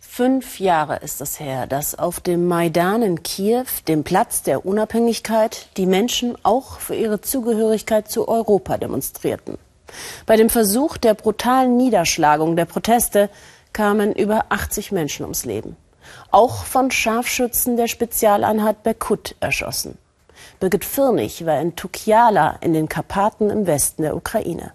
Fünf Jahre ist es her, dass auf dem Maidan in Kiew, dem Platz der Unabhängigkeit, die Menschen auch für ihre Zugehörigkeit zu Europa demonstrierten. Bei dem Versuch der brutalen Niederschlagung der Proteste kamen über 80 Menschen ums Leben. Auch von Scharfschützen der Spezialeinheit Berkut erschossen. Birgit Firnig war in Tukiala in den Karpaten im Westen der Ukraine.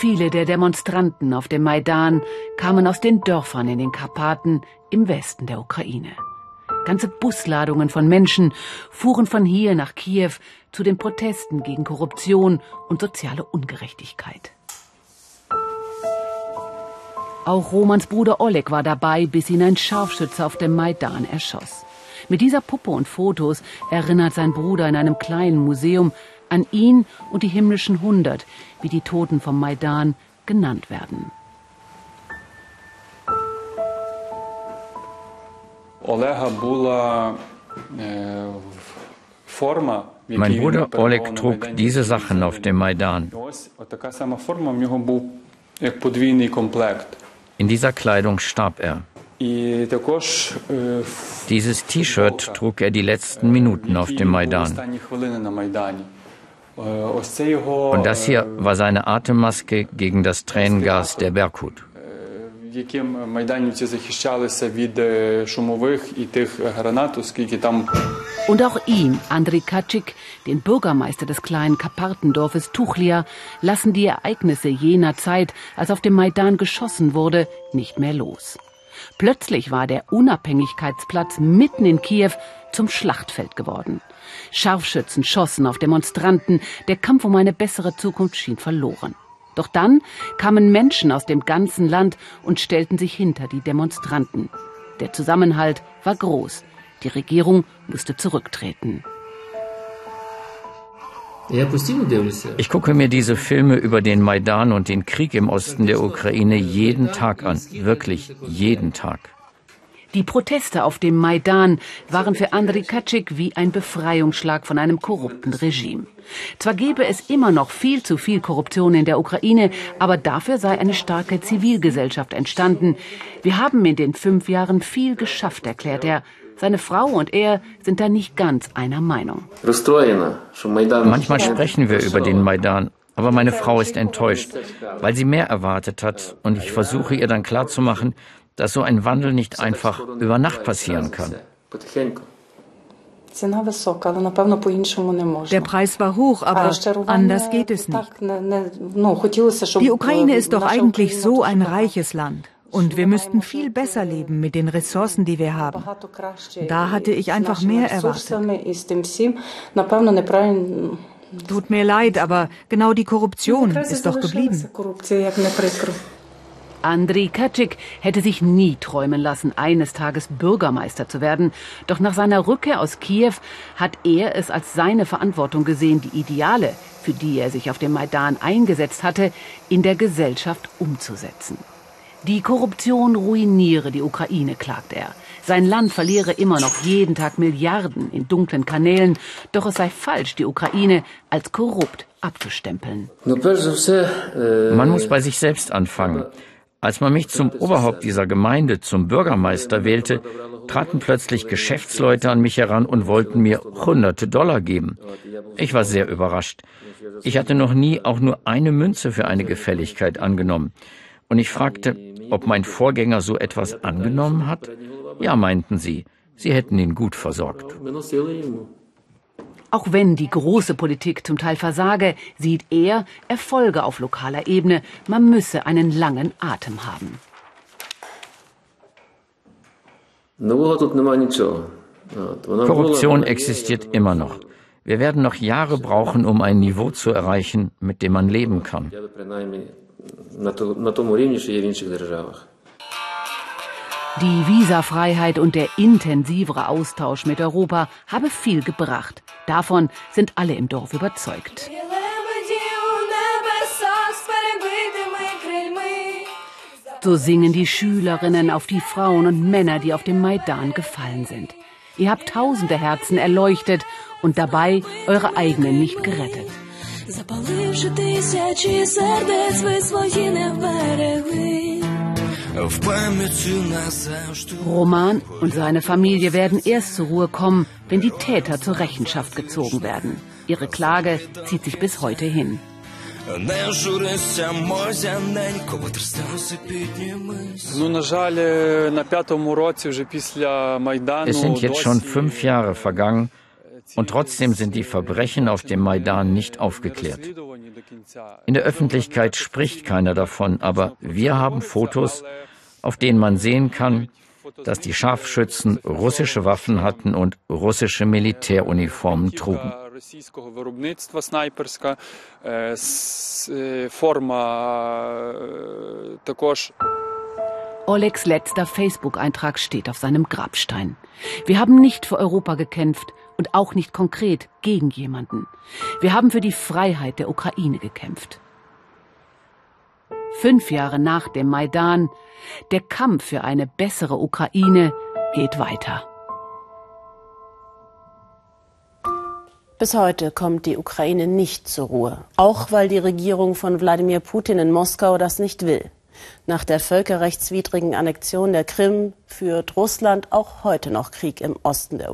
Viele der Demonstranten auf dem Maidan kamen aus den Dörfern in den Karpaten im Westen der Ukraine. Ganze Busladungen von Menschen fuhren von hier nach Kiew zu den Protesten gegen Korruption und soziale Ungerechtigkeit. Auch Romans Bruder Oleg war dabei, bis ihn ein Scharfschütze auf dem Maidan erschoss. Mit dieser Puppe und Fotos erinnert sein Bruder in einem kleinen Museum an ihn und die himmlischen Hundert, wie die Toten vom Maidan genannt werden. Mein Bruder Oleg trug diese Sachen auf dem Maidan. In dieser Kleidung starb er. Dieses T-Shirt trug er die letzten Minuten auf dem Maidan. Und das hier war seine Atemmaske gegen das Tränengas der Berkut. Und auch ihm, Andrei Kaczyk, den Bürgermeister des kleinen Karpatendorfes Tuchlia, lassen die Ereignisse jener Zeit, als auf dem Maidan geschossen wurde, nicht mehr los. Plötzlich war der Unabhängigkeitsplatz mitten in Kiew zum Schlachtfeld geworden. Scharfschützen schossen auf Demonstranten, der Kampf um eine bessere Zukunft schien verloren. Doch dann kamen Menschen aus dem ganzen Land und stellten sich hinter die Demonstranten. Der Zusammenhalt war groß. Die Regierung musste zurücktreten. Ich gucke mir diese Filme über den Maidan und den Krieg im Osten der Ukraine jeden Tag an. Wirklich jeden Tag. Die Proteste auf dem Maidan waren für Andriy Kaczyk wie ein Befreiungsschlag von einem korrupten Regime. Zwar gäbe es immer noch viel zu viel Korruption in der Ukraine, aber dafür sei eine starke Zivilgesellschaft entstanden. Wir haben in den fünf Jahren viel geschafft, erklärt er. Seine Frau und er sind da nicht ganz einer Meinung. Manchmal sprechen wir über den Maidan, aber meine Frau ist enttäuscht, weil sie mehr erwartet hat. Und ich versuche ihr dann klarzumachen, dass so ein Wandel nicht einfach über Nacht passieren kann. Der Preis war hoch, aber anders geht es nicht. Die Ukraine ist doch eigentlich so ein reiches Land. Und wir müssten viel besser leben mit den Ressourcen, die wir haben. Da hatte ich einfach mehr erwartet. Tut mir leid, aber genau die Korruption ist doch geblieben. Andriy Kaczyk hätte sich nie träumen lassen, eines Tages Bürgermeister zu werden. Doch nach seiner Rückkehr aus Kiew hat er es als seine Verantwortung gesehen, die Ideale, für die er sich auf dem Maidan eingesetzt hatte, in der Gesellschaft umzusetzen. Die Korruption ruiniere die Ukraine, klagt er. Sein Land verliere immer noch jeden Tag Milliarden in dunklen Kanälen, doch es sei falsch, die Ukraine als korrupt abzustempeln. Man muss bei sich selbst anfangen. Als man mich zum Oberhaupt dieser Gemeinde, zum Bürgermeister wählte, traten plötzlich Geschäftsleute an mich heran und wollten mir hunderte Dollar geben. Ich war sehr überrascht. Ich hatte noch nie auch nur eine Münze für eine Gefälligkeit angenommen. Und ich fragte, ob mein Vorgänger so etwas angenommen hat. Ja, meinten sie, sie hätten ihn gut versorgt. Auch wenn die große Politik zum Teil versage, sieht er Erfolge auf lokaler Ebene. Man müsse einen langen Atem haben. Korruption existiert immer noch. Wir werden noch Jahre brauchen, um ein Niveau zu erreichen, mit dem man leben kann. Die Visafreiheit und der intensivere Austausch mit Europa habe viel gebracht. Davon sind alle im Dorf überzeugt. So singen die Schülerinnen auf die Frauen und Männer, die auf dem Maidan gefallen sind. Ihr habt tausende Herzen erleuchtet und dabei eure eigenen nicht gerettet. Запаливши тисячі сердець, ви свої не берегли. Roman und seine Familie werden erst zur Ruhe kommen, wenn die Täter zur Rechenschaft gezogen werden. Ihre Klage zieht sich bis heute hin. Es sind jetzt schon fünf Jahre vergangen und trotzdem sind die Verbrechen auf dem Maidan nicht aufgeklärt. In der Öffentlichkeit spricht keiner davon, aber wir haben Fotos, auf denen man sehen kann, dass die Scharfschützen russische Waffen hatten und russische Militäruniformen trugen. Olegs letzter Facebook-Eintrag steht auf seinem Grabstein. Wir haben nicht für Europa gekämpft und auch nicht konkret gegen jemanden. Wir haben für die Freiheit der Ukraine gekämpft. Fünf Jahre nach dem Maidan, der Kampf für eine bessere Ukraine geht weiter. Bis heute kommt die Ukraine nicht zur Ruhe, auch weil die Regierung von Wladimir Putin in Moskau das nicht will. Nach der völkerrechtswidrigen Annexion der Krim führt Russland auch heute noch Krieg im Osten der